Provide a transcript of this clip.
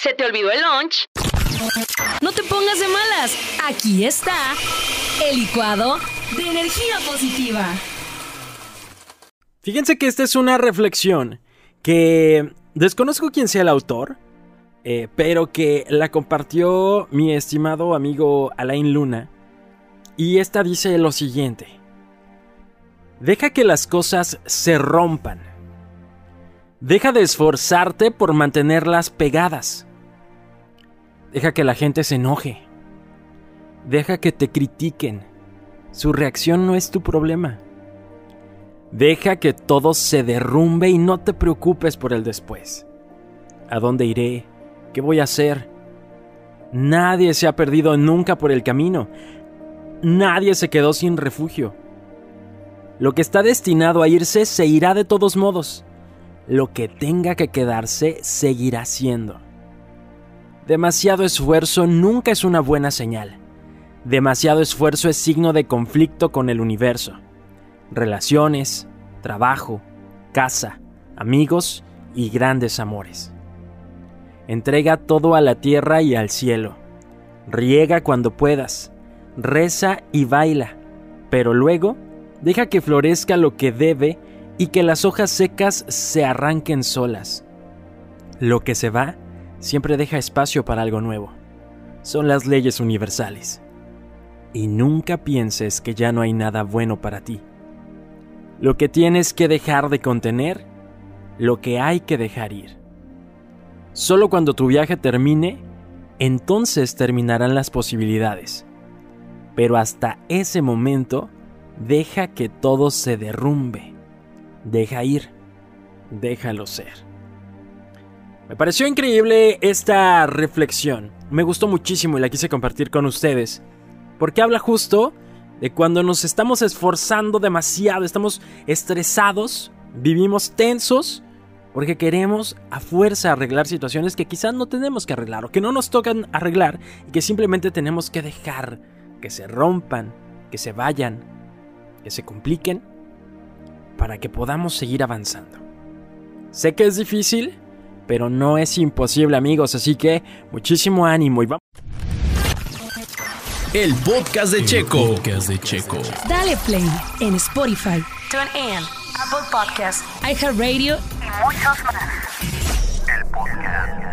¿Se te olvidó el lunch? No te pongas de malas. Aquí está el licuado de energía positiva. Fíjense que esta es una reflexión que desconozco quién sea el autor, eh, pero que la compartió mi estimado amigo Alain Luna. Y esta dice lo siguiente. Deja que las cosas se rompan. Deja de esforzarte por mantenerlas pegadas. Deja que la gente se enoje. Deja que te critiquen. Su reacción no es tu problema. Deja que todo se derrumbe y no te preocupes por el después. ¿A dónde iré? ¿Qué voy a hacer? Nadie se ha perdido nunca por el camino. Nadie se quedó sin refugio. Lo que está destinado a irse se irá de todos modos. Lo que tenga que quedarse seguirá siendo. Demasiado esfuerzo nunca es una buena señal. Demasiado esfuerzo es signo de conflicto con el universo. Relaciones, trabajo, casa, amigos y grandes amores. Entrega todo a la tierra y al cielo. Riega cuando puedas. Reza y baila. Pero luego Deja que florezca lo que debe y que las hojas secas se arranquen solas. Lo que se va siempre deja espacio para algo nuevo. Son las leyes universales. Y nunca pienses que ya no hay nada bueno para ti. Lo que tienes que dejar de contener, lo que hay que dejar ir. Solo cuando tu viaje termine, entonces terminarán las posibilidades. Pero hasta ese momento, Deja que todo se derrumbe. Deja ir. Déjalo ser. Me pareció increíble esta reflexión. Me gustó muchísimo y la quise compartir con ustedes. Porque habla justo de cuando nos estamos esforzando demasiado, estamos estresados, vivimos tensos, porque queremos a fuerza arreglar situaciones que quizás no tenemos que arreglar o que no nos tocan arreglar y que simplemente tenemos que dejar que se rompan, que se vayan, que se compliquen para que podamos seguir avanzando. Sé que es difícil, pero no es imposible amigos, así que muchísimo ánimo y vamos. El podcast de Checo. El Podcast de Checo. Dale play en Spotify. TuneIn, Apple Podcasts, iHeartRadio y muchos más. El podcast.